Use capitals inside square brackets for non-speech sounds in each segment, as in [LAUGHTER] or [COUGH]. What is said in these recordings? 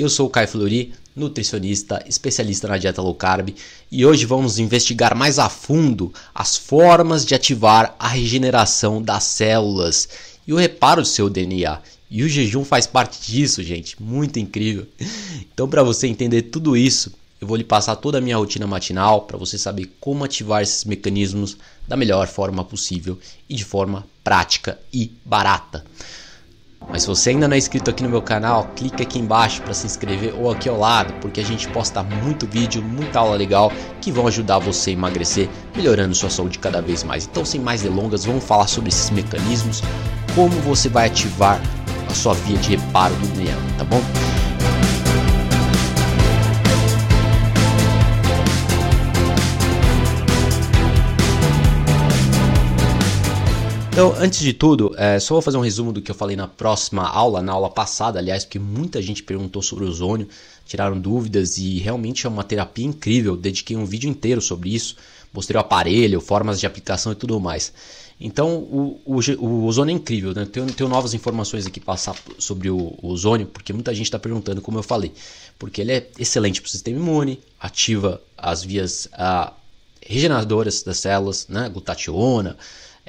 Eu sou o Caio Flori, nutricionista, especialista na dieta low carb, e hoje vamos investigar mais a fundo as formas de ativar a regeneração das células e o reparo do seu DNA. E o jejum faz parte disso, gente, muito incrível. Então, para você entender tudo isso, eu vou lhe passar toda a minha rotina matinal para você saber como ativar esses mecanismos da melhor forma possível e de forma prática e barata. Mas se você ainda não é inscrito aqui no meu canal, clique aqui embaixo para se inscrever ou aqui ao lado, porque a gente posta muito vídeo, muita aula legal que vão ajudar você a emagrecer, melhorando sua saúde cada vez mais. Então, sem mais delongas, vamos falar sobre esses mecanismos, como você vai ativar a sua via de reparo do DNA, tá bom? Então, antes de tudo, é, só vou fazer um resumo do que eu falei na próxima aula, na aula passada, aliás, porque muita gente perguntou sobre o ozônio, tiraram dúvidas e realmente é uma terapia incrível. Dediquei um vídeo inteiro sobre isso, mostrei o aparelho, formas de aplicação e tudo mais. Então, o, o, o ozônio é incrível, né? Tenho, tenho novas informações aqui passar sobre o, o, ozônio, porque muita gente está perguntando, como eu falei. Porque ele é excelente para o sistema imune, ativa as vias ah, regeneradoras das células, né? glutationa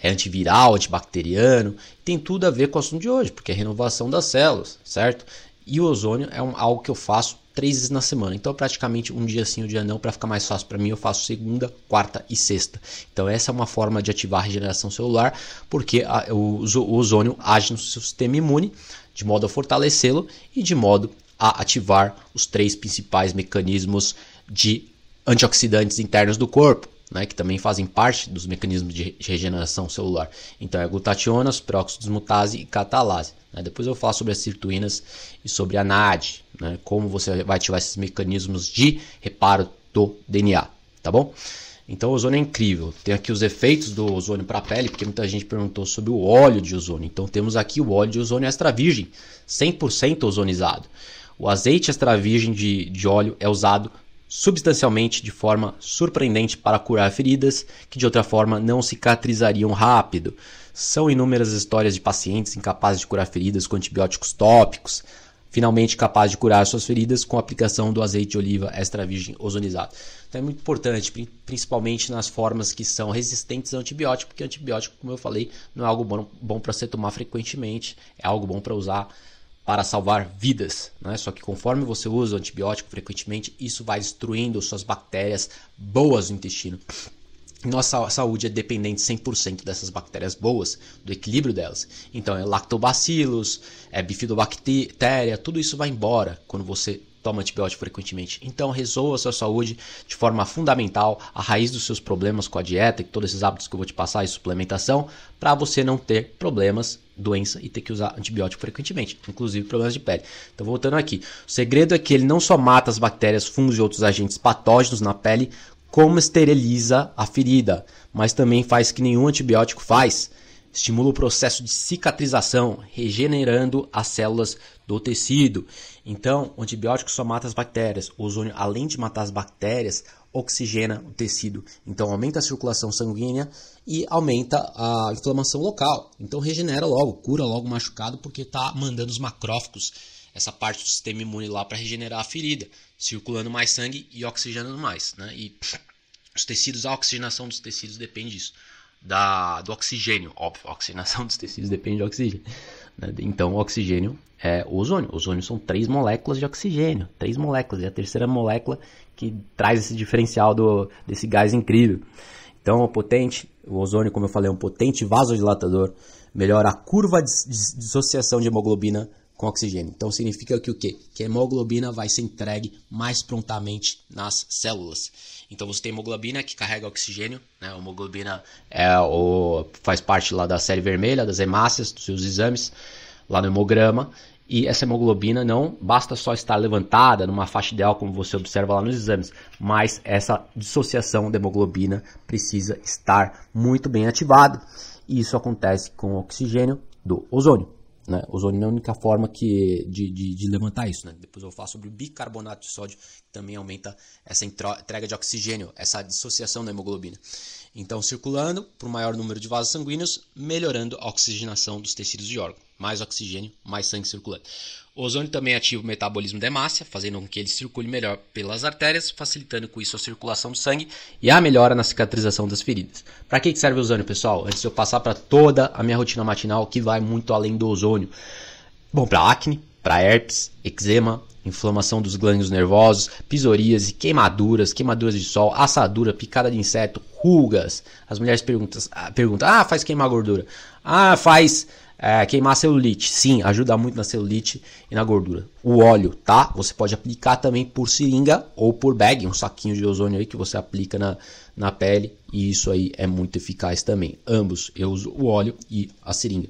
é antiviral, antibacteriano, tem tudo a ver com o assunto de hoje, porque é renovação das células, certo? E o ozônio é um, algo que eu faço três vezes na semana. Então, praticamente um dia sim, um dia não, para ficar mais fácil para mim, eu faço segunda, quarta e sexta. Então, essa é uma forma de ativar a regeneração celular, porque a, o, o ozônio age no seu sistema imune de modo a fortalecê-lo e de modo a ativar os três principais mecanismos de antioxidantes internos do corpo, né, que também fazem parte dos mecanismos de regeneração celular. Então é glutationas, peróxido mutase e catalase. Né? Depois eu falo sobre as sirtuínas e sobre a NAD, né, como você vai ativar esses mecanismos de reparo do DNA, tá bom? Então o ozônio é incrível. Tem aqui os efeitos do ozônio para a pele, porque muita gente perguntou sobre o óleo de ozônio. Então temos aqui o óleo de ozônio extra virgem, 100% ozonizado. O azeite extra virgem de, de óleo é usado substancialmente de forma surpreendente para curar feridas que de outra forma não cicatrizariam rápido. São inúmeras histórias de pacientes incapazes de curar feridas com antibióticos tópicos, finalmente capazes de curar suas feridas com a aplicação do azeite de oliva extra virgem ozonizado. Então é muito importante, principalmente nas formas que são resistentes ao antibiótico, porque antibiótico, como eu falei, não é algo bom, bom para você tomar frequentemente, é algo bom para usar para salvar vidas. Né? Só que conforme você usa o antibiótico frequentemente, isso vai destruindo suas bactérias boas no intestino. Nossa saúde é dependente 100% dessas bactérias boas, do equilíbrio delas. Então, é lactobacillus, é bifidobactéria, tudo isso vai embora quando você toma antibiótico frequentemente. Então, resolva a sua saúde de forma fundamental, a raiz dos seus problemas com a dieta e todos esses hábitos que eu vou te passar e suplementação, para você não ter problemas, doença e ter que usar antibiótico frequentemente, inclusive problemas de pele. Então, voltando aqui, o segredo é que ele não só mata as bactérias, fungos e outros agentes patógenos na pele, como esteriliza a ferida, mas também faz que nenhum antibiótico faz estimula o processo de cicatrização, regenerando as células do tecido. Então, o antibiótico só mata as bactérias. O ozônio, além de matar as bactérias, oxigena o tecido. Então, aumenta a circulação sanguínea e aumenta a inflamação local. Então, regenera logo, cura logo o machucado, porque está mandando os macrófagos, essa parte do sistema imune lá, para regenerar a ferida, circulando mais sangue e oxigenando mais. Né? E os tecidos, a oxigenação dos tecidos depende disso da, do oxigênio. Óbvio, a oxigenação [LAUGHS] dos tecidos depende do oxigênio. Né? Então, o oxigênio é o ozônio. O ozônio são três moléculas de oxigênio. Três moléculas. E a terceira molécula que traz esse diferencial do, desse gás incrível. Então, o potente, o ozônio, como eu falei, é um potente vasodilatador. Melhora a curva de dissociação de hemoglobina com oxigênio. Então significa que o quê? Que a hemoglobina vai ser entregue mais prontamente nas células. Então você tem hemoglobina que carrega oxigênio, né? A hemoglobina é o, faz parte lá da série vermelha, das hemácias, dos seus exames, lá no hemograma. E essa hemoglobina não basta só estar levantada numa faixa ideal, como você observa lá nos exames, mas essa dissociação da hemoglobina precisa estar muito bem ativada. E isso acontece com o oxigênio do ozônio. Né? Ozônio é a única forma que, de, de, de levantar isso. Né? Depois eu vou falar sobre o bicarbonato de sódio, que também aumenta essa entrega de oxigênio, essa dissociação da hemoglobina. Então, circulando para o maior número de vasos sanguíneos, melhorando a oxigenação dos tecidos de órgão. mais oxigênio, mais sangue circulando. O ozônio também ativa o metabolismo da hemácia, fazendo com que ele circule melhor pelas artérias, facilitando com isso a circulação do sangue e a melhora na cicatrização das feridas. Para que serve o ozônio, pessoal? Antes de eu passar para toda a minha rotina matinal, que vai muito além do ozônio. Bom, para acne, para herpes, eczema, inflamação dos glândulos nervosos, psoríase, queimaduras, queimaduras de sol, assadura, picada de inseto, rugas. As mulheres perguntam, ah, perguntam, ah, faz queimar gordura. Ah, faz é, queimar celulite. Sim, ajuda muito na celulite e na gordura. O óleo, tá? Você pode aplicar também por seringa ou por bag, um saquinho de ozônio aí que você aplica na, na pele. E isso aí é muito eficaz também. Ambos, eu uso o óleo e a seringa.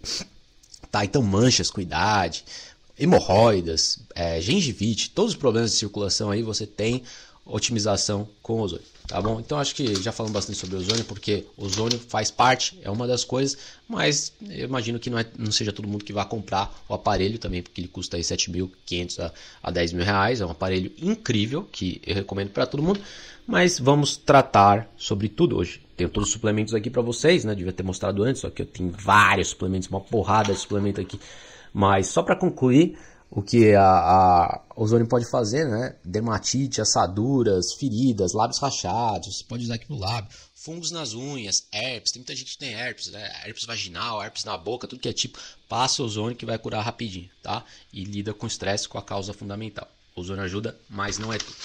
Tá, então manchas com idade, hemorroidas, é, gengivite, todos os problemas de circulação aí você tem otimização com ozônio tá bom? Então acho que já falamos bastante sobre ozônio, porque ozônio faz parte, é uma das coisas, mas eu imagino que não, é, não seja todo mundo que vai comprar o aparelho também, porque ele custa aí 7.500 a, a 10 mil reais, é um aparelho incrível, que eu recomendo para todo mundo, mas vamos tratar sobre tudo hoje. Tenho todos os suplementos aqui para vocês, né? Devia ter mostrado antes, só que eu tenho vários suplementos, uma porrada de suplemento aqui, mas só para concluir, o que a, a ozônio pode fazer, né? Dermatite, assaduras, feridas, lábios rachados, você pode usar aqui no lábio, fungos nas unhas, herpes, tem muita gente que tem herpes, né? Herpes vaginal, herpes na boca, tudo que é tipo, passa ozônio que vai curar rapidinho, tá? E lida com estresse com a causa fundamental. O ozônio ajuda, mas não é tudo.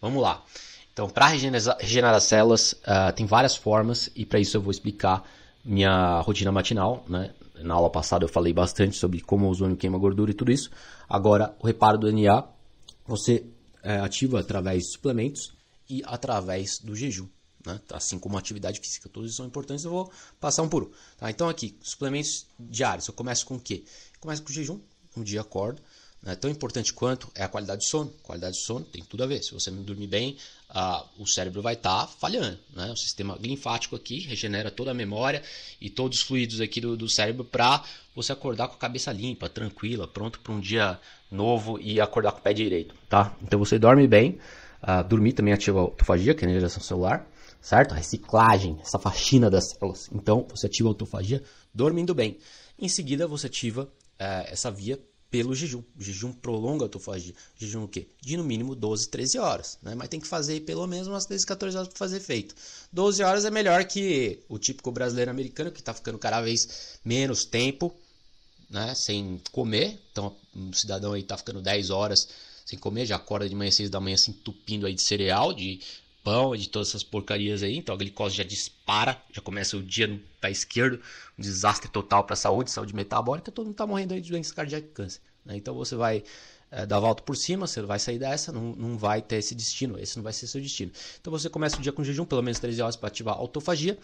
Vamos lá. Então, para regenerar, regenerar as células, uh, tem várias formas e para isso eu vou explicar minha rotina matinal, né? Na aula passada eu falei bastante sobre como o ozônio queima gordura e tudo isso. Agora, o reparo do NA você é, ativa através de suplementos e através do jejum. Né? Assim como atividade física. Todos são importantes, eu vou passar um por um. Tá? Então, aqui, suplementos diários. Eu começo com o quê? Começo com o jejum. Um dia acordo, né? Tão importante quanto é a qualidade de sono. Qualidade de sono tem tudo a ver. Se você não dormir bem, ah, o cérebro vai estar tá falhando. Né? O sistema linfático aqui regenera toda a memória e todos os fluidos aqui do, do cérebro para você acordar com a cabeça limpa, tranquila, pronto para um dia novo e acordar com o pé direito. Tá? Então você dorme bem. Ah, dormir também ativa a autofagia, que é a energização celular. Certo? A reciclagem, essa faxina das células. Então você ativa a autofagia dormindo bem. Em seguida você ativa eh, essa via pelo jejum. O jejum prolonga a autofagia. Jejum o quê? De no mínimo 12, 13 horas. Né? Mas tem que fazer pelo menos umas 13, 14 horas para fazer efeito. 12 horas é melhor que o típico brasileiro americano, que está ficando cada vez menos tempo né, sem comer. Então, um cidadão aí está ficando 10 horas sem comer, já acorda de manhã 6 da manhã se entupindo aí de cereal, de pão, de todas essas porcarias aí. Então a glicose já dispara, já começa o dia no pé esquerdo, um desastre total para a saúde, saúde metabólica. Todo mundo está morrendo aí de doença cardíaca e câncer. Né? Então você vai é, dar a volta por cima, você vai sair dessa, não, não vai ter esse destino, esse não vai ser seu destino. Então você começa o dia com jejum, pelo menos 13 horas para ativar a autofagia.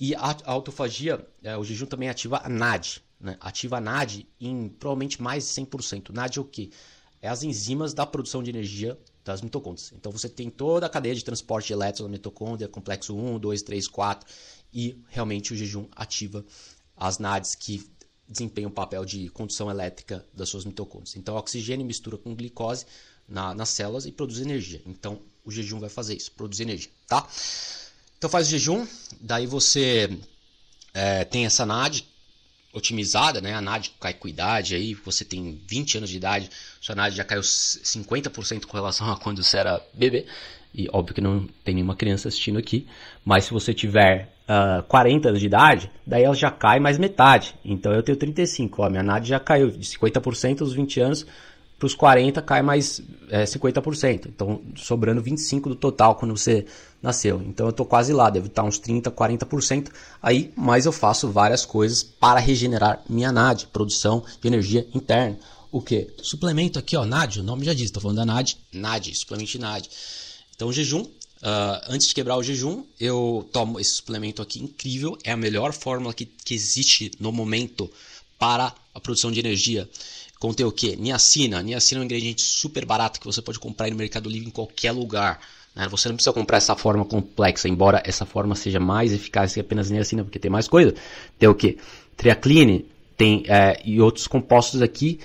E a, a autofagia, é, o jejum também ativa a NAD. Né? Ativa a NAD em provavelmente mais de 100%. NAD é o quê? É as enzimas da produção de energia das mitocôndrias. Então você tem toda a cadeia de transporte de elétrons na mitocôndria, complexo 1, 2, 3, 4, e realmente o jejum ativa as NADs que desempenham o papel de condução elétrica das suas mitocôndrias. Então, oxigênio mistura com glicose na, nas células e produz energia. Então, o jejum vai fazer isso, produzir energia, tá? Então, faz o jejum, daí você é, tem essa NAD otimizada, né? A NAD cai com idade aí, você tem 20 anos de idade, sua NAD já caiu 50% com relação a quando você era bebê. E óbvio que não tem nenhuma criança assistindo aqui, mas se você tiver uh, ah, 40 anos de idade, daí ela já cai mais metade. Então eu tenho 35, ó, minha NAD já caiu de 50% aos 20 anos, para os 40 cai mais é, 50%. Então sobrando 25% do total quando você nasceu. Então eu estou quase lá, devo estar uns 30%, 40%. Aí, mas eu faço várias coisas para regenerar minha NAD, produção de energia interna. O que? Suplemento aqui, ó, NAD, o nome já diz, estou falando da NAD, NAD, suplemento de NAD. Então, jejum. Uh, antes de quebrar o jejum, eu tomo esse suplemento aqui incrível. É a melhor fórmula que, que existe no momento para a produção de energia. Contém o que? Niacina. Niacina é um ingrediente super barato que você pode comprar no Mercado Livre em qualquer lugar. Né? Você não precisa comprar essa forma complexa, embora essa forma seja mais eficaz que apenas niacina, porque tem mais coisa. Tem o que? Triacline tem, é, e outros compostos aqui,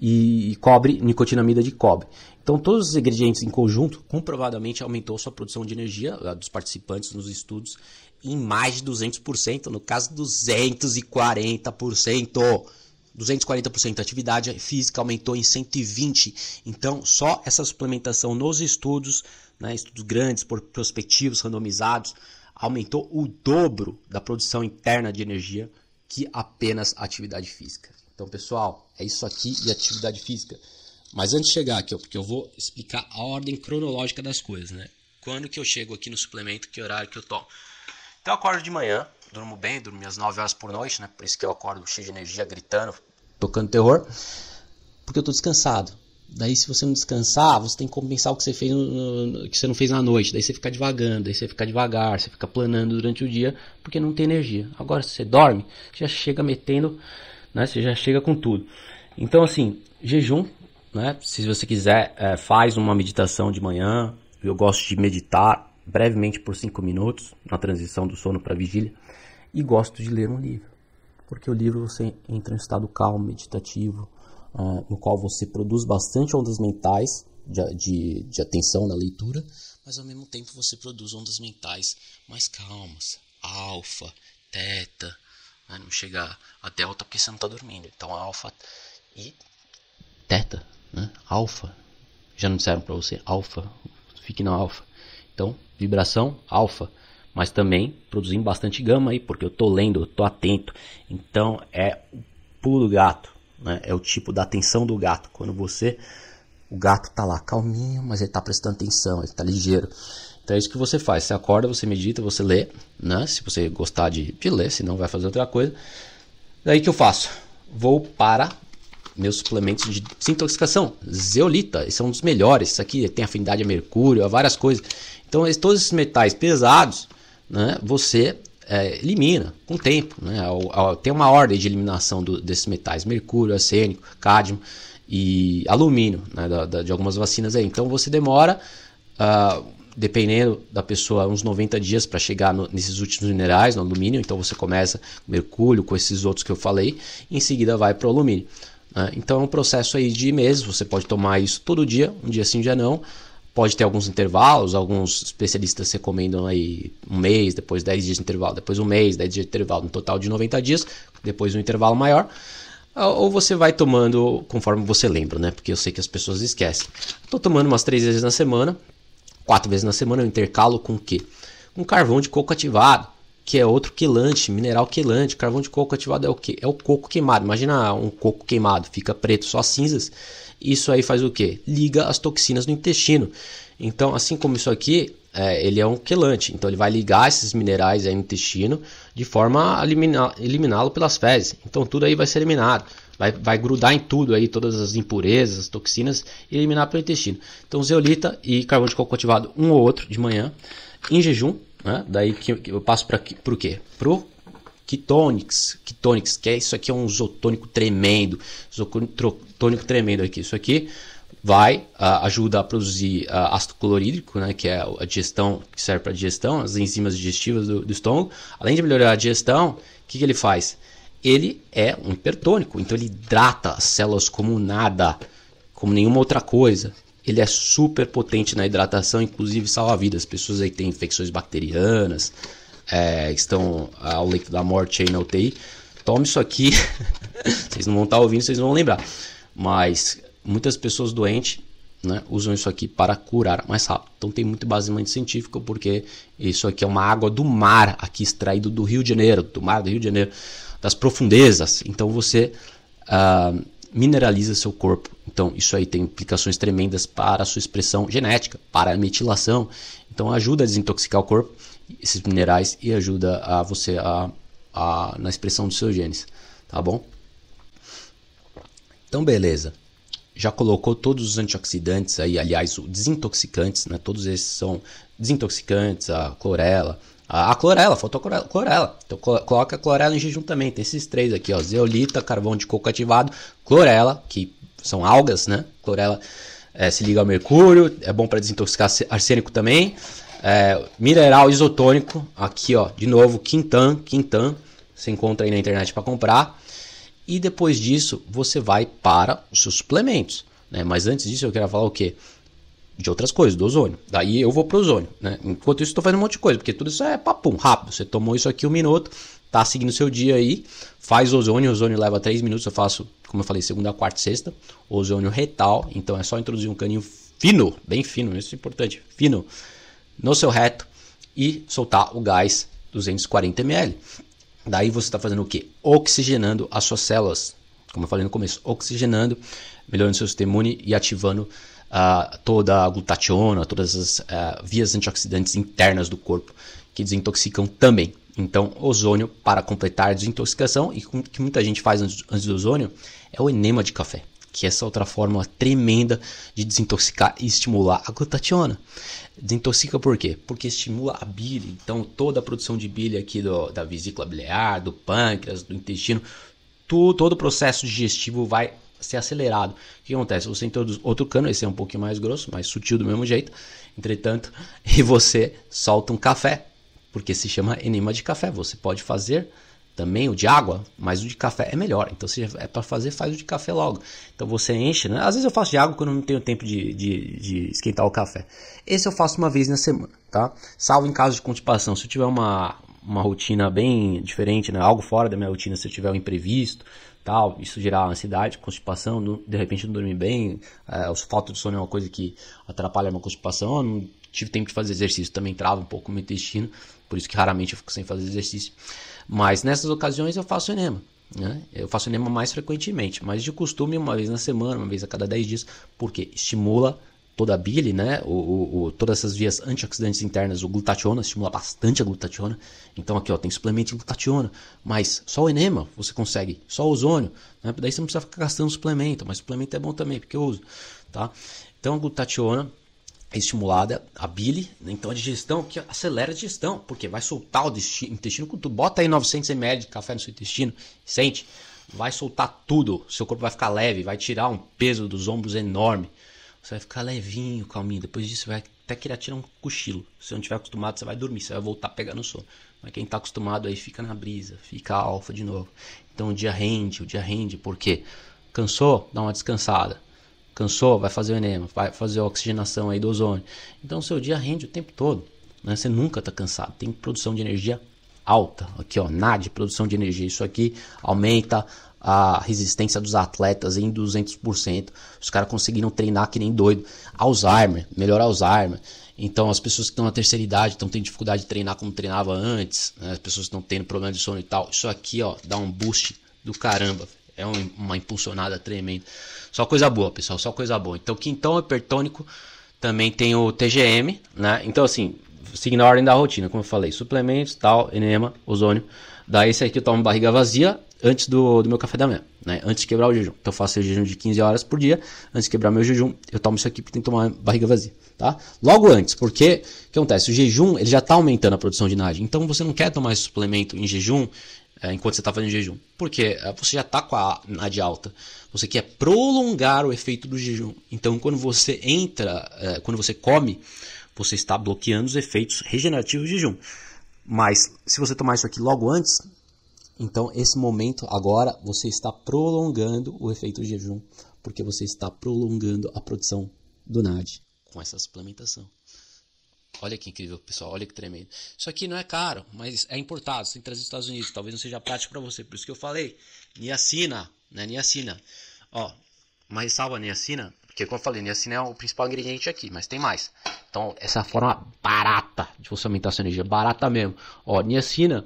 e, e cobre, nicotinamida de cobre. Então, todos os ingredientes em conjunto comprovadamente aumentou sua produção de energia dos participantes nos estudos em mais de 200%, no caso 240%. 240% a atividade física aumentou em 120. Então, só essa suplementação nos estudos, né, estudos grandes, prospectivos, randomizados, aumentou o dobro da produção interna de energia que apenas a atividade física. Então, pessoal, é isso aqui e atividade física. Mas antes de chegar aqui, porque eu vou explicar a ordem cronológica das coisas, né? Quando que eu chego aqui no suplemento, que horário que eu tomo. Então eu acordo de manhã, durmo bem, durmo minhas 9 horas por noite, né? Por isso que eu acordo cheio de energia, gritando, tocando terror, porque eu tô descansado. Daí, se você não descansar, você tem que compensar o que você fez no, que você não fez na noite. Daí você fica devagando, daí você fica devagar, você fica planando durante o dia, porque não tem energia. Agora, se você dorme, já chega metendo, né? Você já chega com tudo. Então, assim, jejum, né? Se você quiser, é, faz uma meditação de manhã. Eu gosto de meditar brevemente por 5 minutos na transição do sono para vigília e gosto de ler um livro, porque o livro você entra em estado calmo, meditativo, uh, no qual você produz bastante ondas mentais de, de, de atenção na leitura, mas ao mesmo tempo você produz ondas mentais mais calmas, alfa, teta, né? não chega a delta porque você não está dormindo, então alfa e teta, né? alfa, já não disseram para você alfa, fique na alfa, então vibração alfa mas também produzindo bastante gama aí, porque eu tô lendo, eu tô atento. Então é o pulo do gato, né? É o tipo da atenção do gato. Quando você o gato tá lá calminho, mas ele tá prestando atenção, ele tá ligeiro. Então é isso que você faz. Você acorda, você medita, você lê, né? Se você gostar de, de ler, senão vai fazer outra coisa. Daí que eu faço? Vou para meus suplementos de desintoxicação. Zeolita, esse é um dos melhores. Isso aqui tem afinidade a mercúrio, a várias coisas. Então, todos esses metais pesados, né, você é, elimina com o tempo. Né? Tem uma ordem de eliminação do, desses metais: mercúrio, arsênico, cádmio e alumínio, né, da, da, de algumas vacinas aí. Então você demora, uh, dependendo da pessoa, uns 90 dias para chegar no, nesses últimos minerais, no alumínio. Então você começa com mercúrio, com esses outros que eu falei, em seguida vai para o alumínio. Né? Então é um processo aí de meses. Você pode tomar isso todo dia, um dia sim, um dia não Pode ter alguns intervalos, alguns especialistas recomendam aí um mês, depois 10 dias de intervalo, depois um mês, 10 dias de intervalo, um total de 90 dias, depois um intervalo maior. Ou você vai tomando conforme você lembra, né? Porque eu sei que as pessoas esquecem. Estou tomando umas 3 vezes na semana, 4 vezes na semana, eu intercalo com o quê? Com carvão de coco ativado, que é outro quelante, mineral quelante. Carvão de coco ativado é o quê? É o coco queimado. Imagina um coco queimado, fica preto, só cinzas. Isso aí faz o quê? Liga as toxinas no intestino. Então, assim como isso aqui, é, ele é um quelante. Então, ele vai ligar esses minerais no intestino de forma a eliminá-lo pelas fezes. Então, tudo aí vai ser eliminado. Vai, vai grudar em tudo aí, todas as impurezas, as toxinas, e eliminar pelo intestino. Então, zeolita e carvão de coco ativado, um ou outro de manhã, em jejum. Né? Daí que eu passo para o quê? Pro Ketonics, Ketonics, que é isso aqui é um isotônico tremendo, isotônico tremendo aqui. Isso aqui vai uh, ajuda a produzir uh, ácido clorídrico, né, que é a digestão que serve para digestão, as enzimas digestivas do, do, estômago. Além de melhorar a digestão, o que, que ele faz? Ele é um hipertônico, então ele hidrata as células como nada, como nenhuma outra coisa. Ele é super potente na hidratação, inclusive salva vidas. Pessoas aí têm infecções bacterianas, é, estão ao leito da morte aí na UTI, tome isso aqui. [LAUGHS] vocês não vão estar ouvindo, vocês não vão lembrar. Mas muitas pessoas doentes né, usam isso aqui para curar mais rápido. Então tem muito baseamento científico, porque isso aqui é uma água do mar, aqui extraído do Rio de Janeiro, do mar do Rio de Janeiro, das profundezas. Então você uh, mineraliza seu corpo. Então isso aí tem implicações tremendas para a sua expressão genética, para a metilação. Então ajuda a desintoxicar o corpo esses minerais e ajuda a você a, a, na expressão dos seus genes, tá bom? Então, beleza. Já colocou todos os antioxidantes aí, aliás, os desintoxicantes, né? Todos esses são desintoxicantes, a clorela, a, a clorela, faltou a clorela. Então coloca a clorela em jejum também. Tem esses três aqui, ó, zeolita, carvão de coco ativado, clorela, que são algas, né? Clorela é, se liga ao mercúrio, é bom para desintoxicar arsênico também. É, mineral isotônico, aqui ó, de novo, Quintan, Quintan, você encontra aí na internet para comprar. E depois disso, você vai para os seus suplementos. Né? Mas antes disso, eu quero falar o que? de outras coisas, do ozônio. Daí eu vou pro ozônio, né? Enquanto isso, estou fazendo um monte de coisa, porque tudo isso é papum, rápido. Você tomou isso aqui um minuto, tá seguindo o seu dia aí, faz ozônio, o ozônio leva 3 minutos, eu faço, como eu falei, segunda, quarta e sexta, ozônio retal, então é só introduzir um caninho fino, bem fino, isso é importante, fino, no seu reto e soltar o gás 240 ml. Daí você está fazendo o que? Oxigenando as suas células, como eu falei no começo, oxigenando, melhorando seu sistema imune e ativando uh, toda a glutationa, todas as uh, vias antioxidantes internas do corpo que desintoxicam também. Então, ozônio para completar a desintoxicação e o que muita gente faz antes, do ozônio é o enema de café, que é essa outra forma tremenda de desintoxicar e estimular a glutationa. Desintoxica por quê? Porque estimula a bile. Então, toda a produção de bile aqui do, da vesícula biliar, do pâncreas, do intestino, tu, todo o processo digestivo vai ser acelerado. O que acontece? Você introduz outro cano, esse é um pouquinho mais grosso, mais sutil do mesmo jeito, entretanto, [LAUGHS] e você solta um café, porque se chama enema de café. Você pode fazer também o de água, mas o de café é melhor. Então, se é para fazer, faz o de café logo. Então, você enche, né? Às vezes eu faço de água quando não tenho tempo de, de, de esquentar o café. Esse eu faço uma vez na semana, tá? Salvo em caso de constipação. Se eu tiver uma, uma rotina bem diferente, né? algo fora da minha rotina, se eu tiver um imprevisto, tal, isso gerar ansiedade, constipação, de repente não dormir bem, é, os falta de sono é uma coisa que atrapalha a minha constipação, eu não tive tempo de fazer exercício, também trava um pouco o meu intestino, por isso que raramente eu fico sem fazer exercício. Mas nessas ocasiões eu faço enema. Né? Eu faço enema mais frequentemente, mas de costume uma vez na semana, uma vez a cada 10 dias, porque estimula toda a bile, né? O, o, o, todas essas vias antioxidantes internas, o glutationa estimula bastante a glutationa. Então aqui ó, tem suplemento de glutationa, mas só o enema você consegue, só o ozônio, né? Daí você não precisa ficar gastando suplemento, mas suplemento é bom também, porque eu uso, tá? Então a glutationa estimulada a bile, né? então a digestão que acelera a digestão, porque vai soltar o intestino tudo. Bota aí 900 ml de café no seu intestino, sente, vai soltar tudo. Seu corpo vai ficar leve, vai tirar um peso dos ombros enorme. Você vai ficar levinho, calminho. Depois disso, vai até querer tirar um cochilo. Se não tiver acostumado, você vai dormir, você vai voltar no sono. Mas quem está acostumado aí fica na brisa, fica alfa de novo. Então o dia rende, o dia rende, porque cansou, dá uma descansada. Cansou, vai fazer o enema, vai fazer a oxigenação aí do ozônio. Então o seu dia rende o tempo todo. Né? Você nunca está cansado. Tem produção de energia alta. Aqui, ó, NAD, produção de energia. Isso aqui aumenta a resistência dos atletas em 200%. Os caras conseguiram treinar que nem doido. Alzheimer, melhor Alzheimer. Então, as pessoas que estão na terceira idade estão tendo dificuldade de treinar como treinava antes. Né? As pessoas estão tendo problema de sono e tal. Isso aqui, ó, dá um boost do caramba. É uma impulsionada tremenda. Só coisa boa, pessoal. Só coisa boa. Então, quintão hipertônico também tem o TGM, né? Então, assim, seguindo a ordem da rotina, como eu falei, suplementos, tal, enema, ozônio. Daí, esse aqui eu tomo barriga vazia antes do, do meu café da manhã, né? Antes de quebrar o jejum. Então eu faço o jejum de 15 horas por dia. Antes de quebrar meu jejum, eu tomo isso aqui porque tem que tomar barriga vazia, tá? Logo antes, porque o que acontece? O jejum, ele já está aumentando a produção de NAD. Então você não quer tomar esse suplemento em jejum é, enquanto você está fazendo jejum. Porque é, você já está com a NAD alta. Você quer prolongar o efeito do jejum. Então quando você entra, é, quando você come, você está bloqueando os efeitos regenerativos do jejum. Mas se você tomar isso aqui logo antes, então, esse momento agora você está prolongando o efeito do jejum, porque você está prolongando a produção do NAD com essa suplementação. Olha que incrível, pessoal. Olha que tremendo. Isso aqui não é caro, mas é importado. Você tem que trazer dos Estados Unidos. Talvez não seja prático para você. Por isso que eu falei. Niacina, né? Niacina. Ó, uma ressalva niacina, porque como eu falei, niacina é o principal ingrediente aqui, mas tem mais. Então, essa é forma barata de você aumentar a sua energia. Barata mesmo. Ó, niacina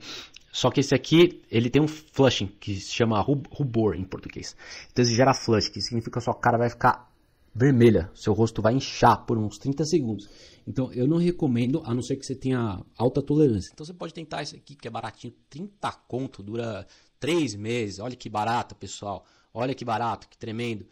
só que esse aqui, ele tem um flushing, que se chama rubor em português. Então ele gera flush, que significa que a sua cara vai ficar vermelha, seu rosto vai inchar por uns 30 segundos. Então eu não recomendo, a não ser que você tenha alta tolerância. Então você pode tentar isso aqui, que é baratinho, 30 conto, dura 3 meses. Olha que barato, pessoal. Olha que barato, que tremendo.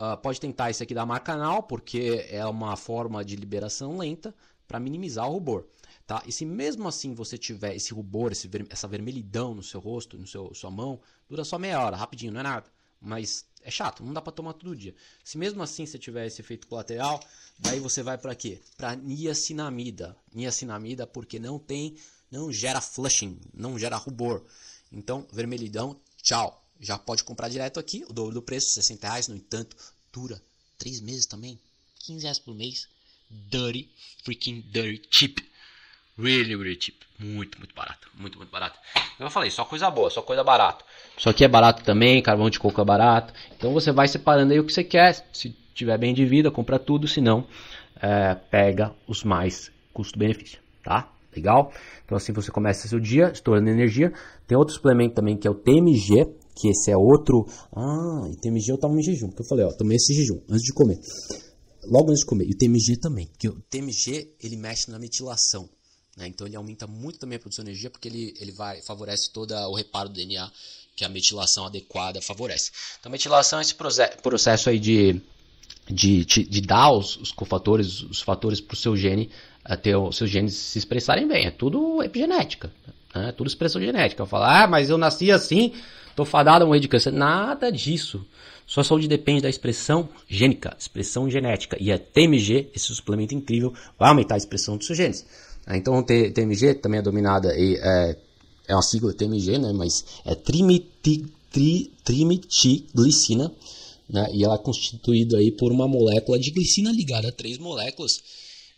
Uh, pode tentar esse aqui da marca porque é uma forma de liberação lenta para minimizar o rubor. Tá? E se mesmo assim você tiver esse rubor, esse ver, essa vermelhidão no seu rosto, no seu sua mão, dura só meia hora, rapidinho, não é nada. Mas é chato, não dá para tomar todo dia. Se mesmo assim você tiver esse efeito colateral, daí você vai para quê? Para niacinamida. Niacinamida porque não tem, não gera flushing, não gera rubor. Então, vermelhidão, tchau. Já pode comprar direto aqui, o dobro do preço, 60 reais. No entanto, dura três meses também. 15 reais por mês. Dirty, freaking dirty cheap. Really, really cheap. Muito, muito barato. Muito, muito barato. Eu falei, só coisa boa, só coisa barata. Isso aqui é barato também, carvão de coco é barato. Então você vai separando aí o que você quer. Se tiver bem de vida, compra tudo. Se não, é, pega os mais custo-benefício, tá? Legal? Então assim você começa seu dia estourando energia. Tem outro suplemento também que é o TMG, que esse é outro. Ah, e TMG eu tava em jejum, que eu falei, ó, tomei esse jejum antes de comer. Logo antes de comer. E o TMG também, porque o TMG ele mexe na metilação. Né? Então ele aumenta muito também a produção de energia porque ele, ele vai favorece todo o reparo do DNA que a metilação adequada favorece. Então metilação é esse processo aí de, de, de, dar os, os cofatores, os fatores para o seu gene ter os seus genes se expressarem bem. É tudo epigenética. Né? É tudo expressão genética. Eu falo, ah, mas eu nasci assim, tô fadado a morrer de câncer. Nada disso. Sua saúde depende da expressão gênica, expressão genética. E a TMG, esse suplemento incrível, vai aumentar a expressão dos seus genes. Ah, então, T TMG também é dominada, e, é, é uma sigla TMG, né, mas é trimitiglicina, né, e ela é constituída aí por uma molécula de glicina ligada a três moléculas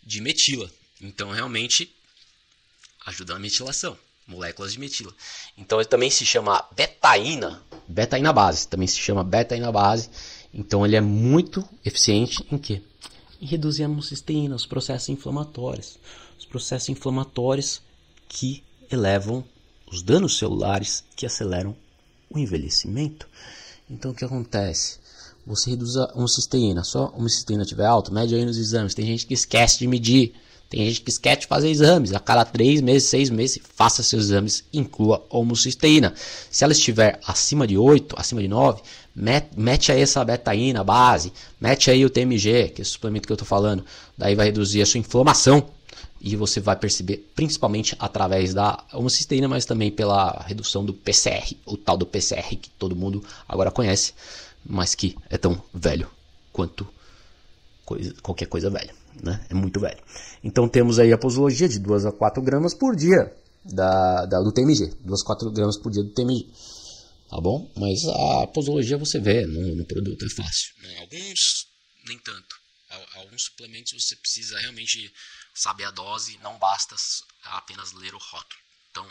de metila. Então, realmente, ajuda a metilação, moléculas de metila. Então, ele também se chama betaína, betaína base, também se chama betaína base. Então, ele é muito eficiente em quê? Em reduzir a homocisteína, os processos inflamatórios os processos inflamatórios que elevam os danos celulares que aceleram o envelhecimento. Então o que acontece? Você reduz a homocisteína, só a homocisteína estiver alta, mede aí nos exames. Tem gente que esquece de medir, tem gente que esquece de fazer exames. A cada 3 meses, 6 meses, faça seus exames, inclua a homocisteína. Se ela estiver acima de 8, acima de 9, mete aí essa betaína base, mete aí o TMG, que é o suplemento que eu estou falando. Daí vai reduzir a sua inflamação e você vai perceber principalmente através da homocisteína, mas também pela redução do PCR, o tal do PCR que todo mundo agora conhece, mas que é tão velho quanto coisa, qualquer coisa velha, né? É muito velho. Então temos aí a posologia de 2 a 4 gramas por dia da, da, do TMG, 2 a 4 gramas por dia do TMG, tá bom? Mas a posologia você vê no, no produto, é fácil. Alguns nem tanto. Alguns suplementos você precisa realmente saber a dose, não basta apenas ler o rótulo. Então,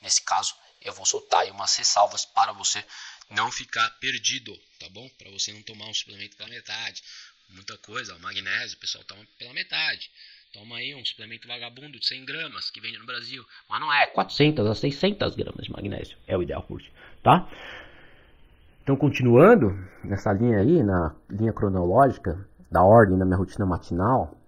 nesse caso, eu vou soltar aí umas ressalvas para você não ficar perdido, tá bom? Para você não tomar um suplemento pela metade. Muita coisa, o magnésio, o pessoal toma pela metade. Toma aí um suplemento vagabundo de 100 gramas que vende no Brasil. Mas não é 400 a 600 gramas de magnésio. É o ideal por tá? Então, continuando nessa linha aí, na linha cronológica da ordem da minha rotina matinal,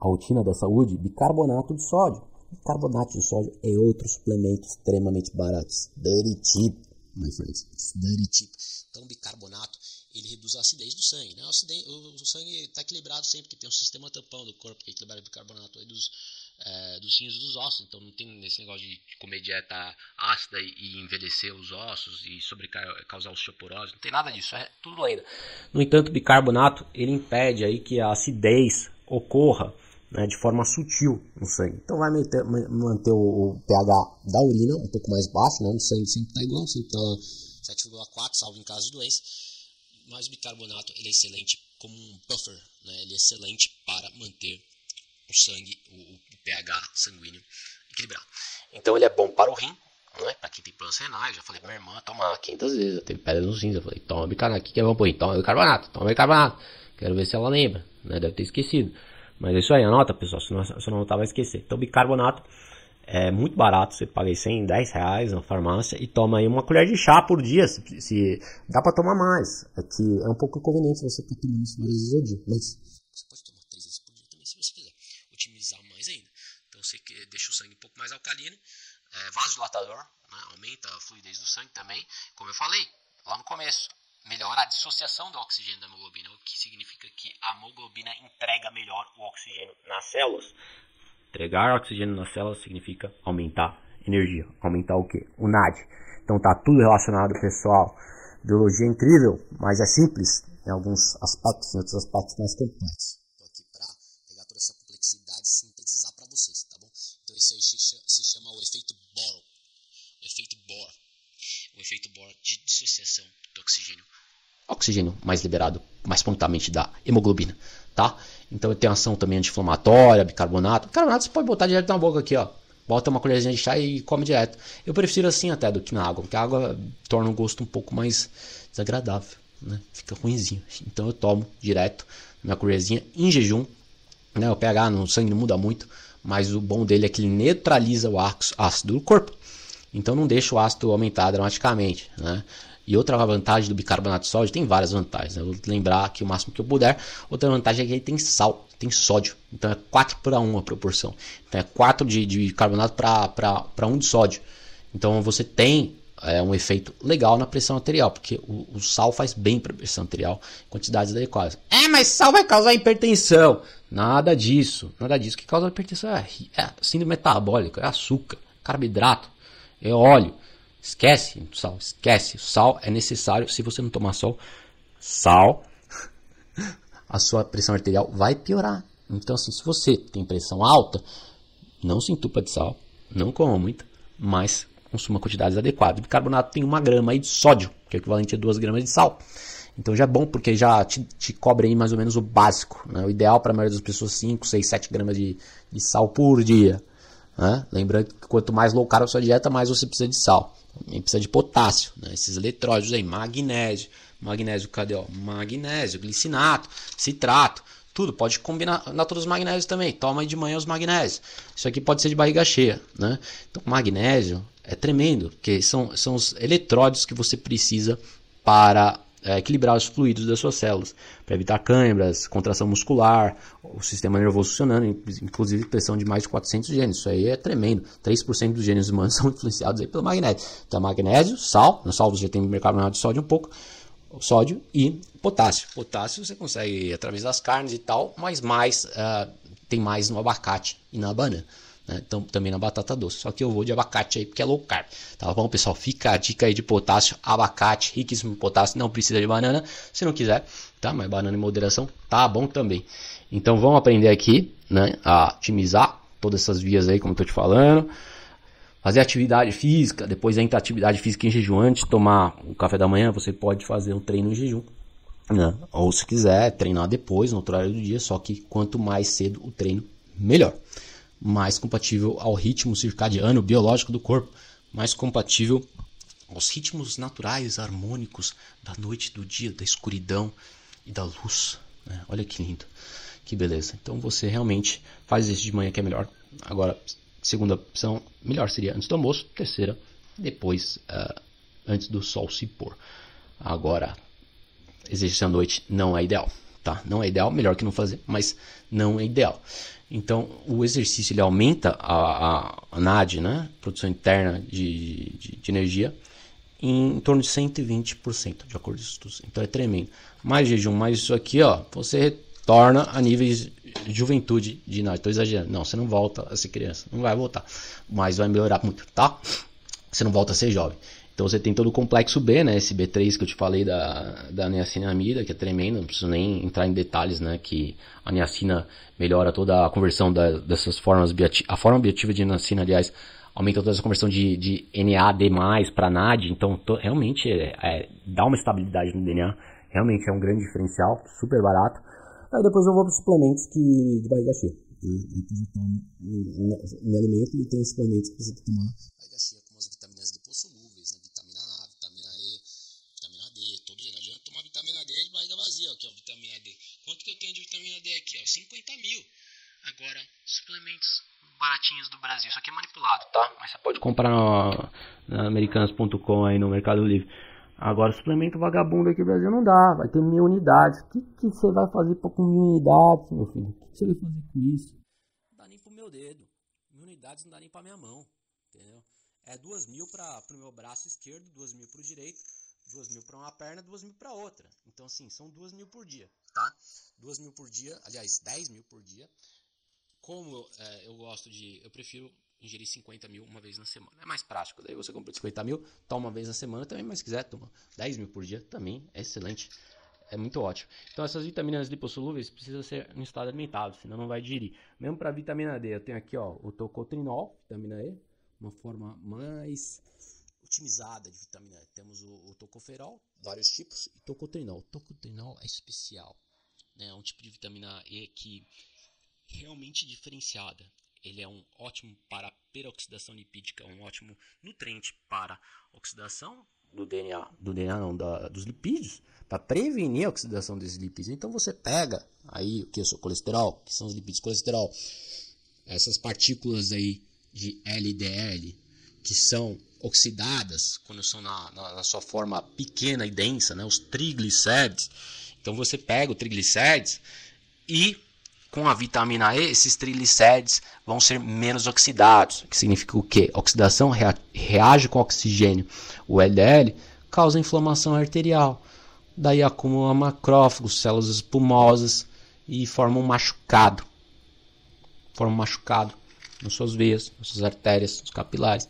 a rotina da saúde, bicarbonato de sódio. Bicarbonato de sódio é outro suplemento extremamente barato. Dirty cheap, my friends. Dirty cheap. Então, bicarbonato, ele reduz a acidez do sangue. Né? O, acidez, o, o sangue está equilibrado sempre, porque tem um sistema tampão do corpo que equilibra o bicarbonato aí dos, é, dos rins dos ossos. Então, não tem esse negócio de comer dieta ácida e, envelhecer os ossos e causar osteoporose. Não tem nada disso, é tudo ainda. No entanto, bicarbonato, ele impede aí que a acidez ocorra né, de forma sutil no sangue. Então vai manter, manter o, pH da urina um pouco mais baixo, né, no sangue sempre está igual, sempre está 7,4, salvo em caso de doença. Mas o bicarbonato ele é excelente como um buffer, né, ele é excelente para manter o sangue, o, o pH sanguíneo equilibrado. Então ele é bom para o rim, né? Pra quem tem problemas renais, já falei pra minha irmã tomar 500 vezes. Eu teve pedra nos rins, eu falei, toma bicarbonato, o que é bom pro? Toma bicarbonato, toma bicarbonato. Quero ver se ela lembra, né? Deve ter esquecido. Mas é isso aí, anota pessoal, se não, se não anotar vai esquecer. Então bicarbonato é muito barato, você paga 100, 10 reais na farmácia e toma aí uma colher de chá por dia, se, se dá para tomar mais. É que é um pouco inconveniente você ficar tomando isso várias vezes ao dia, mas você pode tomar 3 vezes por dia também se você quiser, otimizar mais ainda. Então você deixa o sangue um pouco mais alcalino, é, vasodilatador, né? aumenta a fluidez do sangue também, como eu falei lá no começo melhora a dissociação do oxigênio da hemoglobina, o que significa que a hemoglobina entrega melhor o oxigênio nas células. Entregar oxigênio nas células significa aumentar energia. Aumentar o que? O NAD. Então tá tudo relacionado, pessoal. Biologia é incrível, mas é simples em alguns aspectos, em outros aspectos mais complexos. Estou aqui para pegar toda essa complexidade e sintetizar para vocês, tá bom? Então isso aí se chama o efeito Bohr. O efeito Bohr. De dissociação do oxigênio oxigênio mais liberado mais prontamente da hemoglobina, tá? Então tem ação também anti-inflamatória, bicarbonato. Bicarbonato você pode botar direto na boca aqui, ó. Bota uma colherzinha de chá e come direto. Eu prefiro assim até do que na água, porque a água torna o gosto um pouco mais desagradável, né? Fica ruimzinho. Então eu tomo direto minha colherzinha em jejum, né? O pH no sangue não muda muito, mas o bom dele é que ele neutraliza o ácido do corpo. Então não deixa o ácido aumentar dramaticamente, né? E outra vantagem do bicarbonato de sódio, tem várias vantagens, né? vou lembrar aqui o máximo que eu puder. Outra vantagem é que ele tem sal, tem sódio, então é 4 para 1 a proporção. Então é 4 de, de bicarbonato para 1 de sódio. Então você tem é, um efeito legal na pressão arterial, porque o, o sal faz bem para a pressão arterial em quantidades adequadas. É, mas sal vai causar hipertensão. Nada disso, nada disso. O que causa hipertensão é, é síndrome metabólica, é açúcar, carboidrato, é óleo. Esquece o sal, esquece. O sal é necessário. Se você não tomar sol, sal, a sua pressão arterial vai piorar. Então, assim, se você tem pressão alta, não se entupa de sal, não coma muito, mas consuma quantidades adequadas. Bicarbonato tem uma grama aí de sódio, que é equivalente a duas gramas de sal. Então já é bom porque já te, te cobre aí mais ou menos o básico. Né? O ideal para a maioria das pessoas 5, 6, 7 gramas de, de sal por dia. Né? Lembrando que quanto mais low carb a sua dieta, mais você precisa de sal. Também precisa de potássio, né? esses eletrólitos aí, magnésio. Magnésio, cadê? Ó? Magnésio, glicinato, citrato, tudo. Pode combinar na todos os magnésios também. Toma aí de manhã os magnésios. Isso aqui pode ser de barriga cheia, né? Então, magnésio é tremendo, porque são, são os eletrólitos que você precisa para é, equilibrar os fluidos das suas células, para evitar câimbras, contração muscular, o sistema nervoso funcionando, inclusive pressão de mais de 400 genes. Isso aí é tremendo. 3% dos genes humanos [LAUGHS] são influenciados aí pelo magnésio. Então, magnésio, sal, no sal você já tem bicarbonato de sódio um pouco, sódio e potássio. Potássio você consegue através das carnes e tal, mas mais uh, tem mais no abacate e na banana. Né? Então, também na batata doce. Só que eu vou de abacate aí porque é low carb. Tá bom, pessoal? Fica a dica aí de potássio, abacate, riquíssimo em potássio. Não precisa de banana, se não quiser, tá? Mas banana em moderação tá bom também. Então, vamos aprender aqui, né? A otimizar todas essas vias aí, como eu tô te falando. Fazer atividade física, depois entra atividade física em jejum antes de tomar o café da manhã, você pode fazer um treino em jejum. Né? Ou se quiser, treinar depois, no outro horário do dia, só que quanto mais cedo o treino, melhor mais compatível ao ritmo circadiano biológico do corpo, mais compatível aos ritmos naturais, harmônicos da noite, do dia, da escuridão e da luz. Né? Olha que lindo, que beleza. Então você realmente faz isso de manhã que é melhor. Agora, segunda opção, melhor seria antes do almoço. Terceira, depois, uh, antes do sol se pôr. Agora, exercício à noite não é ideal, tá? Não é ideal, melhor que não fazer, mas não é ideal. Então, o exercício ele aumenta a, a, a NAD, né? produção interna de, de, de, energia, em torno de 120%, de acordo com os estudos. Então, é tremendo. Mais jejum, mais isso aqui, ó, você retorna a níveis de juventude de NAD. Estou exagerando. Não, você não volta a ser criança. Não vai voltar. Mas vai melhorar muito, tá? Você não volta a ser jovem. Então você tem todo o complexo B, né? Esse B3 que eu te falei da, da niacinamida, que é tremendo, não preciso nem entrar em detalhes, né? Que a niacina melhora toda a conversão da, dessas formas bioativas. A forma bioativa de niacina, aliás, aumenta toda essa conversão de, de NAD+, para NAD, então to, realmente é, é, dá uma estabilidade no DNA, realmente é um grande diferencial, super barato. Aí depois eu vou para os suplementos que, de barriga cheia. Depois eu tomo em, alimento e tem suplementos que você tem que tomar barriga cheia ó, 50 mil. Agora, suplementos baratinhos do Brasil. Isso aqui é manipulado, tá? Mas você pode comprar no, no americanas.com aí no Mercado Livre. Agora, suplemento vagabundo aqui no Brasil não dá. Vai ter mil unidades. O que, que você vai fazer com mil unidades, meu filho? O que, você vai fazer com isso? Não dá nem pro meu dedo. Mil unidades não dá nem pra minha mão. Entendeu? É duas mil para pro meu braço esquerdo, duas mil pro direito, duas mil para uma perna, duas mil para outra. Então, assim, são duas mil por dia, tá? 2 mil por dia, aliás, 10 mil por dia. Como é, eu gosto de. Eu prefiro ingerir 50 mil uma vez na semana. É mais prático. Daí você compra 50 mil, toma uma vez na semana também, mas se quiser, toma 10 mil por dia também. É excelente. É muito ótimo. Então, essas vitaminas lipossolúveis precisam ser no estado alimentado, senão não vai digerir. Mesmo para vitamina D, eu tenho aqui ó, o tocotrinol, vitamina E, uma forma mais otimizada de vitamina E. Temos o, o tocoferol, vários tipos, e tocotrinol. O tocotrinol é especial. Né? É um tipo de vitamina E que realmente diferenciada. Ele é um ótimo para peroxidação lipídica, um ótimo nutriente para oxidação do DNA, do DNA não, da, dos lipídios, para prevenir a oxidação desses lipídios. Então você pega aí o que é o seu colesterol, que são os lipídios colesterol, essas partículas aí de LDL que são oxidadas quando são na, na, na sua forma pequena e densa, né, os triglicérides. Então você pega o triglicérides e com a vitamina E, esses triglicérides vão ser menos oxidados. Que significa o quê? Oxidação rea reage com oxigênio. O LDL causa inflamação arterial. Daí acumula macrófagos, células espumosas e forma um machucado. Forma um machucado nas suas veias, nas suas artérias, nos capilares.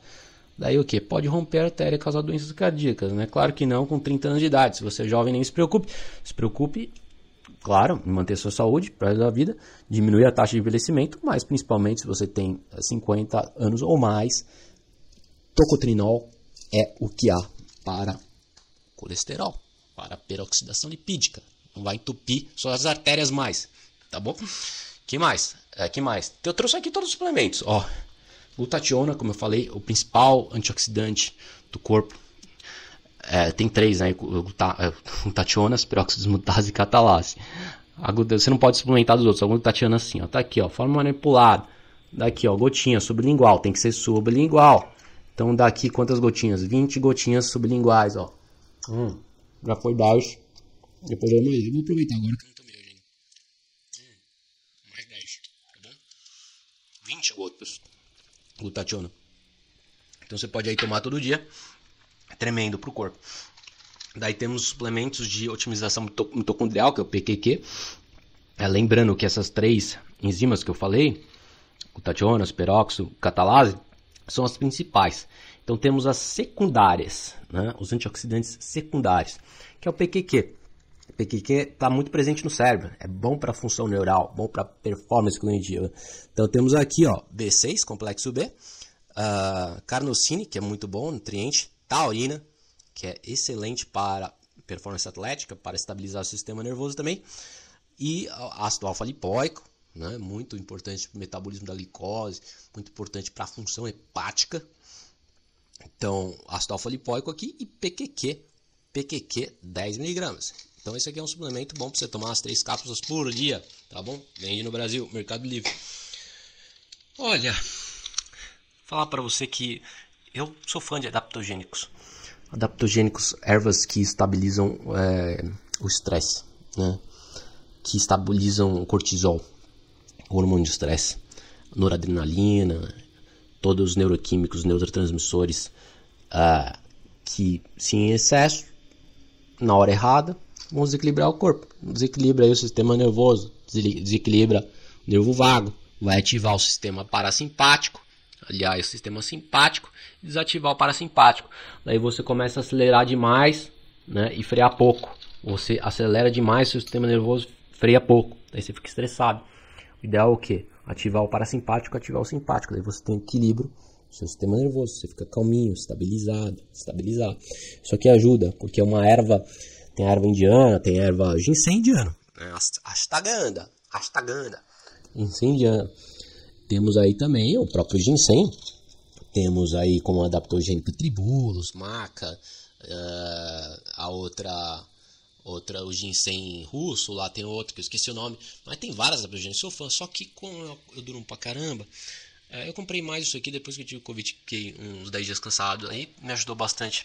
Daí o que? Pode romper a artéria e causar doenças cardíacas, né? Claro que não com 30 anos de idade. Se você é jovem, nem se preocupe. Se preocupe claro, manter sua saúde para a vida, diminuir a taxa de envelhecimento, mas principalmente se você tem 50 eh, anos ou mais, tocotrinol é o que há para colesterol, para peroxidação lipídica. Não vai entupir suas artérias mais, tá bom? Que mais? É, que mais? Eu trouxe aqui todos os suplementos, ó. Glutationa, como eu falei, o principal antioxidante do corpo é, tem três, né? [LAUGHS] Glutationas, peróxido desmutase e catalase. Você não pode suplementar dos outros. A glutationa assim, ó. Tá aqui, ó. Forma manipulada. Daqui, ó. Gotinha sublingual. Tem que ser sublingual. Então, daqui quantas gotinhas? 20 gotinhas sublinguais, ó. Hum, já foi baixo. Depois eu mais. Vou aproveitar agora que eu não tomei hoje ainda. Hum, mais 10, tá bom? 20 gotas. Glutationa. Então, você pode aí tomar todo dia tremendo para o corpo. Daí temos suplementos de otimização mitocondrial, que é o PQQ. É, lembrando que essas três enzimas que eu falei, glutationas, peróxido, catalase, são as principais. Então temos as secundárias, né? os antioxidantes secundários, que é o PQQ. PQQ está muito presente no cérebro, é bom para a função neural, bom para performance cognitiva. Então temos aqui ó, B6, complexo B, uh, carnosine, que é muito bom, nutriente, taurina, que é excelente para performance atlética, para estabilizar o sistema nervoso também, e ácido alfa-lipóico, né, muito importante para o metabolismo da glicose, muito importante para a função hepática. Então, ácido alfa-lipóico aqui e PQQ, PQQ 10mg. Então, esse aqui é um suplemento bom para você tomar as três cápsulas por dia, tá bom? Vende no Brasil, Mercado Livre. Olha, falar para você que eu sou fã de adaptogênicos. Adaptogênicos, ervas que estabilizam é, o estresse, né? que estabilizam o cortisol, o hormônio de estresse, noradrenalina, todos os neuroquímicos, neurotransmissores, uh, que se em excesso, na hora errada, vão desequilibrar o corpo. Desequilibra o sistema nervoso, desequilibra o nervo vago, vai ativar o sistema parasimpático, aliás, o sistema simpático, desativar o parasimpático. Daí você começa a acelerar demais né, e frear pouco. Você acelera demais, seu sistema nervoso freia pouco. Daí você fica estressado. O ideal é o quê? Ativar o parasimpático, ativar o simpático. Daí você tem equilíbrio no seu sistema nervoso. Você fica calminho, estabilizado, estabilizar. Isso aqui ajuda, porque é uma erva, tem erva indiana, tem erva ginseng indiano. É, astaganda, astaganda, ginseng indiano. Temos aí também o próprio ginseng, temos aí como adaptogênico tribulus, maca, uh, a outra outra o ginseng russo, lá tem outro que eu esqueci o nome, mas tem várias adaptogênicos, sou fã, só que como eu, eu durmo pra caramba, uh, eu comprei mais isso aqui depois que eu tive Covid, fiquei uns 10 dias cansado, aí me ajudou bastante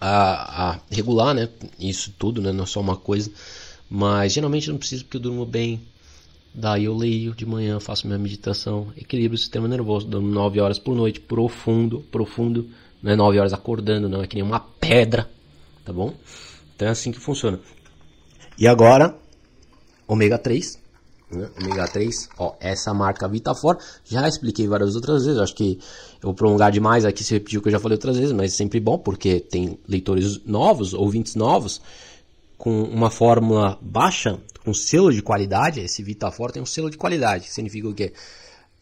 a, a regular, né, isso tudo, né, não é só uma coisa, mas geralmente não preciso porque eu durmo bem, Daí eu leio de manhã, faço minha meditação, equilibro o sistema nervoso, dando 9 horas por noite, profundo, profundo, não é 9 horas acordando, não, é que nem uma pedra, tá bom? Então é assim que funciona. E agora, ômega 3, ômega 3, ó, essa marca Vitafor, já expliquei várias outras vezes, acho que eu vou prolongar demais aqui se repetir o que eu já falei outras vezes, mas é sempre bom porque tem leitores novos, ouvintes novos, com uma fórmula baixa, com selo de qualidade, esse Vitafor tem um selo de qualidade, que significa o quê?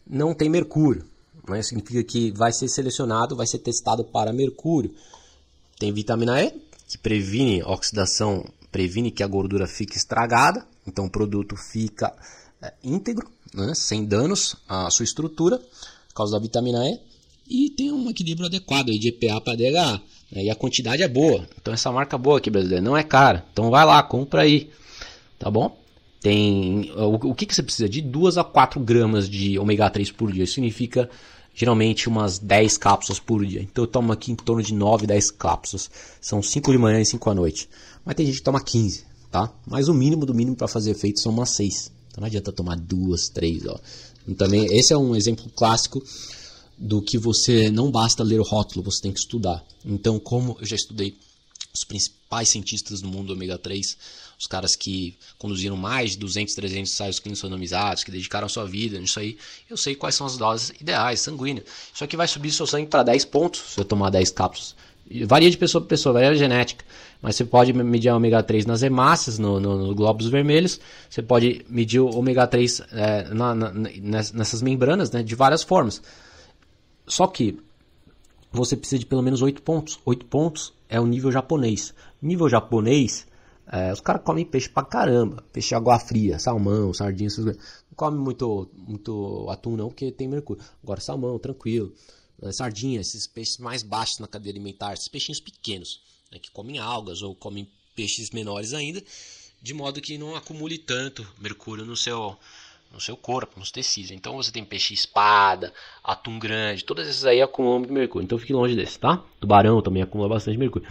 Não tem mercúrio. né? significa que vai ser selecionado, vai ser testado para mercúrio. Tem vitamina E, que previne oxidação, previne que a gordura fique estragada, então o produto fica íntegro, né? sem danos à sua estrutura, por causa da vitamina E. E tem um equilíbrio adequado de EPA para DHA. Né? E a quantidade é boa. Então essa marca boa aqui brasileira não é cara. Então vai lá, compra aí. Tá bom? Tem o, o que, que você precisa de 2 a 4 gramas de ômega 3 por dia. Isso significa geralmente umas 10 cápsulas por dia. Então eu tomo aqui em torno de 9, 10 cápsulas. São 5 de manhã e 5 à noite. Mas tem gente que toma 15, tá? Mas o mínimo do mínimo para fazer efeito são umas 6. Então não adianta tomar duas, três, ó. Também esse é um exemplo clássico do que você não basta ler o rótulo, você tem que estudar. Então, como eu já estudei os principais cientistas do mundo do ômega 3, os caras que conduziram mais de 200, 300 ensaios clínicos randomizados, que dedicaram sua vida nisso aí, eu sei quais são as doses ideais, sanguíneas. Isso aqui vai subir seu sangue para 10 pontos se eu tomar 10 cápsulas. Varia de pessoa para pessoa, varia a genética. Mas você pode medir a ômega 3 nas hemácias, no, no, no, glóbulos vermelhos. Você pode medir o ômega 3 é, na, na, nessas membranas né, de várias formas. Só que você precisa de pelo menos 8 pontos. 8 pontos é o nível japonês. Nível japonês, é, os caras comem peixe pra caramba. Peixe de água fria, salmão, sardinha, essas coisas. Não come muito, muito atum não, porque tem mercúrio. Agora salmão, tranquilo. É, sardinha, esses peixes mais baixos na cadeia alimentar, esses peixinhos pequenos, né, que comem algas ou comem peixes menores ainda, de modo que não acumule tanto mercúrio no seu, no seu corpo, nos tecidos. Então você tem peixe espada, atum grande, todas essas aí acumulam muito mercúrio. Então fique longe desse, tá? Tubarão também acumula bastante mercúrio.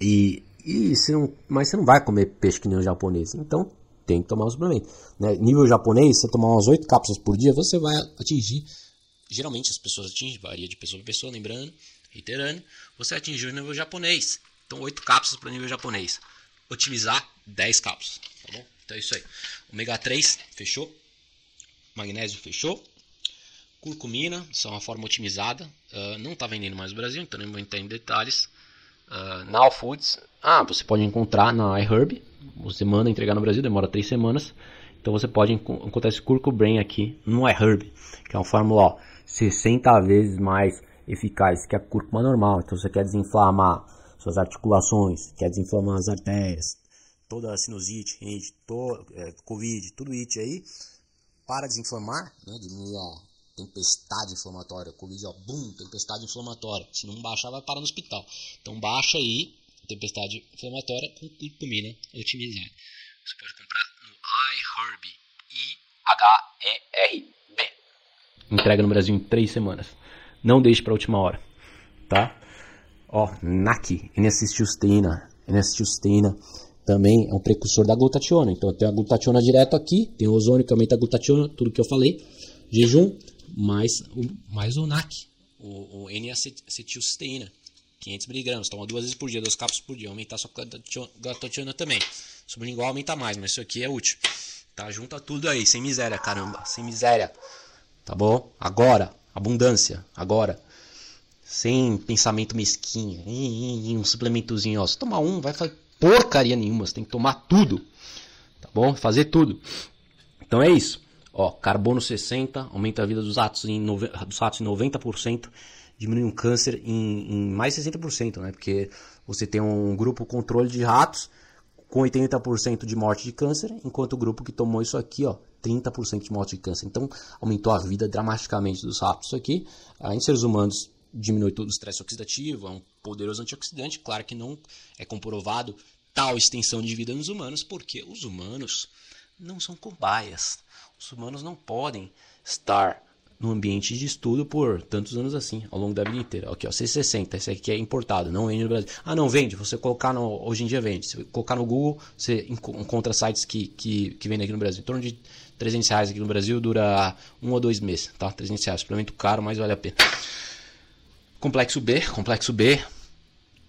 E, e você não, mas você não vai comer peixe que nem o japonês. Então tem que tomar um suplemento. Né? Nível japonês, você tomar umas 8 cápsulas por dia, você vai atingir. Geralmente as pessoas atingem, varia de pessoa para pessoa, lembrando, reiterando, você atingiu o nível japonês. Então 8 cápsulas para o nível japonês. Otimizar 10 cápsulas, tá bom? Então é isso aí. Ômega 3, fechou. Magnésio, fechou. Curcumina, só uma forma otimizada. Uh, não está vendendo mais no Brasil, então não vou entrar em detalhes. Uh, Now Foods, ah, você pode encontrar na iHerb. Você manda entregar no Brasil, demora 3 semanas. Então você pode encontrar esse Curcubrain aqui no iHerb, que é uma fórmula ó, 60 vezes mais eficaz que a cúrcuma normal. Então você quer desinflamar suas articulações, quer desinflamar as artérias, toda a sinusite, rede, to, é, covid, tudo isso aí, para desinflamar, né, diminuir a tempestade inflamatória, covid, ó, bum, tempestade inflamatória, se não baixar vai parar no hospital, então baixa aí, tempestade inflamatória com curcumina otimizada, você pode comprar no iHerb, I-H-E-R-B, entrega no Brasil em 3 semanas, não deixe para última hora, tá? Ó, NAC, N-acetilcisteína, N-acetilcisteína, também é um precursor da glutationa. Então tem a glutationa direto aqui, tem o ozônio que aumenta a glutationa, tudo que eu falei. Jejum, mais o, mais o NAC, o, o N-acetilcisteína, 500 mg. Toma duas vezes por dia, duas cápsulas por dia. Aumentar a sua glutationa também. Sublingual aumenta mais, mas isso aqui é útil. Tá? Junta tudo aí, sem miséria, caramba. Sem miséria. Tá bom? Agora, abundância. Agora. Sem pensamento mesquinho. Um suplementozinho, ó. Se tomar um, vai fazer porcaria nenhuma, você tem que tomar tudo. Tá bom? Fazer tudo. Então é isso. Ó, carbono 60, aumenta a vida dos ratos em, dos ratos em 90%, diminui um câncer em, em mais 60%, né? Porque você tem um grupo controle de ratos com 80% de morte de câncer, enquanto o grupo que tomou isso aqui, ó, 30% de morte de câncer. Então, aumentou a vida dramaticamente dos ratos. Aqui, ah, em seres humanos, diminui todo o estresse oxidativo, é um poderoso antioxidante. Claro que não é comprovado tal extensão de vida nos humanos, porque os humanos não são cobaias. Os humanos não podem estar no ambiente de estudo por tantos anos assim, ao longo da vida inteira. Aqui, ó, C60, esse aqui é importado, não vende no Brasil. Ah, não vende, você colocar no. Hoje em dia vende. Se colocar no Google, você encontra sites que, que, que vendem aqui no Brasil. Em torno de 300 reais aqui no Brasil, dura um ou dois meses, tá? 300 reais, suplemento caro, mas vale a pena. Complexo B, complexo B,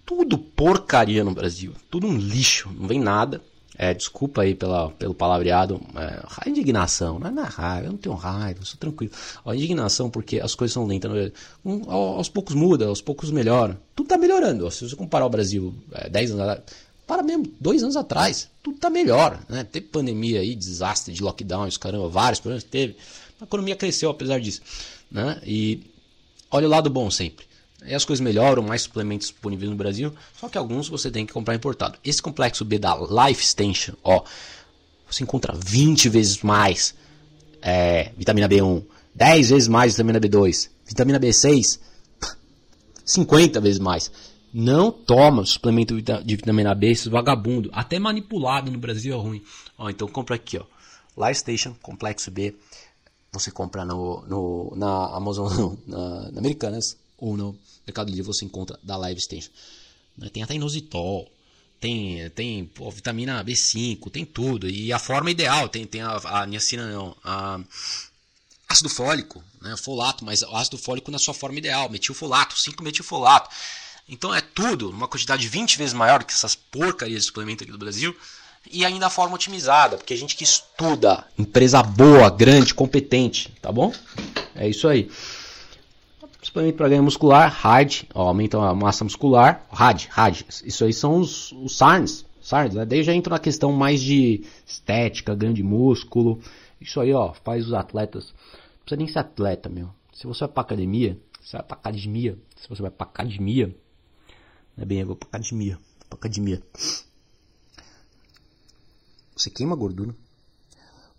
tudo porcaria no Brasil, tudo um lixo, não vem nada. É, desculpa aí pela, pelo palavreado, é, indignação, não é na raiva, eu não tenho raiva, eu sou tranquilo. Ó, indignação porque as coisas são lentas, um, aos poucos muda, aos poucos melhora. Tudo tá melhorando, se você comparar o Brasil é, 10 anos atrás, para mesmo, dois anos atrás, tudo tá melhor, né? Teve pandemia aí, desastre de lockdowns, caramba, vários problemas teve. A economia cresceu apesar disso, né? E olha o lado bom sempre. Aí as coisas melhoram, mais suplementos disponíveis no Brasil, só que alguns você tem que comprar importado. Esse complexo B da Life Extension, ó, você encontra 20 vezes mais é, vitamina B1, 10 vezes mais vitamina B2, vitamina B6, 50 vezes mais. Não toma suplemento de vitamina B, esse vagabundo. Até manipulado no Brasil é ruim. Ó, então compra aqui, ó. Life Station Complexo B. Você compra no, no, na Amazon, [LAUGHS] na, na Americanas ou no Mercado Livre você encontra da Live Station. Né, tem até inositol, tem, tem pô, vitamina B5, tem tudo. E a forma ideal, tem, tem a, a niacina não, a ácido fólico, né, folato, mas ácido fólico na sua forma ideal, metilfolato, 5 metilfolato. Então é tudo, uma quantidade 20 vezes maior que essas porcarias de suplemento aqui do Brasil. E ainda a forma otimizada, porque a gente que estuda, empresa boa, grande, competente, tá bom? É isso aí. Suplemento para ganho muscular, ó, aumenta a massa muscular, RAD, RAD. Isso aí são os, os SARMs, SARMs, né? Daí já entra na questão mais de estética, ganho de músculo. Isso aí, ó, faz os atletas. Não precisa nem ser atleta, meu. Se você vai pra academia, você vai pra academia. Se você vai pra academia, não é bem, eu vou pra academia. Pra academia. Você queima gordura.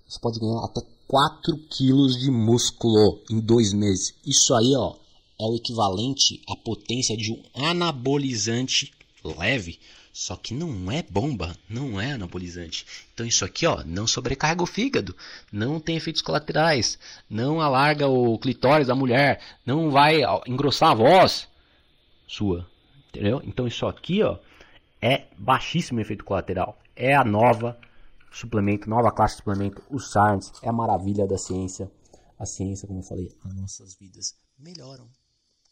Você pode ganhar até 4 quilos de músculo em dois meses. Isso aí, ó, é o equivalente à potência de um anabolizante leve. Só que não é bomba, não é anabolizante. Então isso aqui, ó, não sobrecarrega o fígado, não tem efeitos colaterais, não alarga o clitóris da mulher, não vai engrossar a voz sua. Entendeu? Então isso aqui, ó, é baixíssimo efeito colateral. É a nova suplemento, nova classe de suplemento, o SARMS, é a maravilha da ciência. A ciência, como eu falei, as nossas vidas melhoram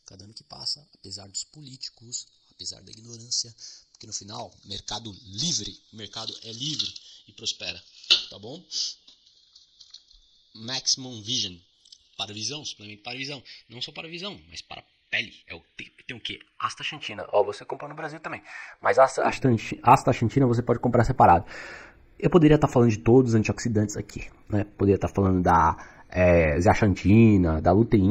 cada ano que passa, apesar dos políticos, apesar da ignorância, porque no final, mercado livre, mercado é livre e prospera, tá bom? Maximum Vision, para visão, suplemento para visão, não só para visão, mas para pele. É o tem, tem o que? Astaxantina. Ó, você compra no Brasil também. Mas astaxantina você pode comprar separado. Eu poderia estar falando de todos os antioxidantes aqui, né? Poderia estar falando da é, zeaxantina, da luteína,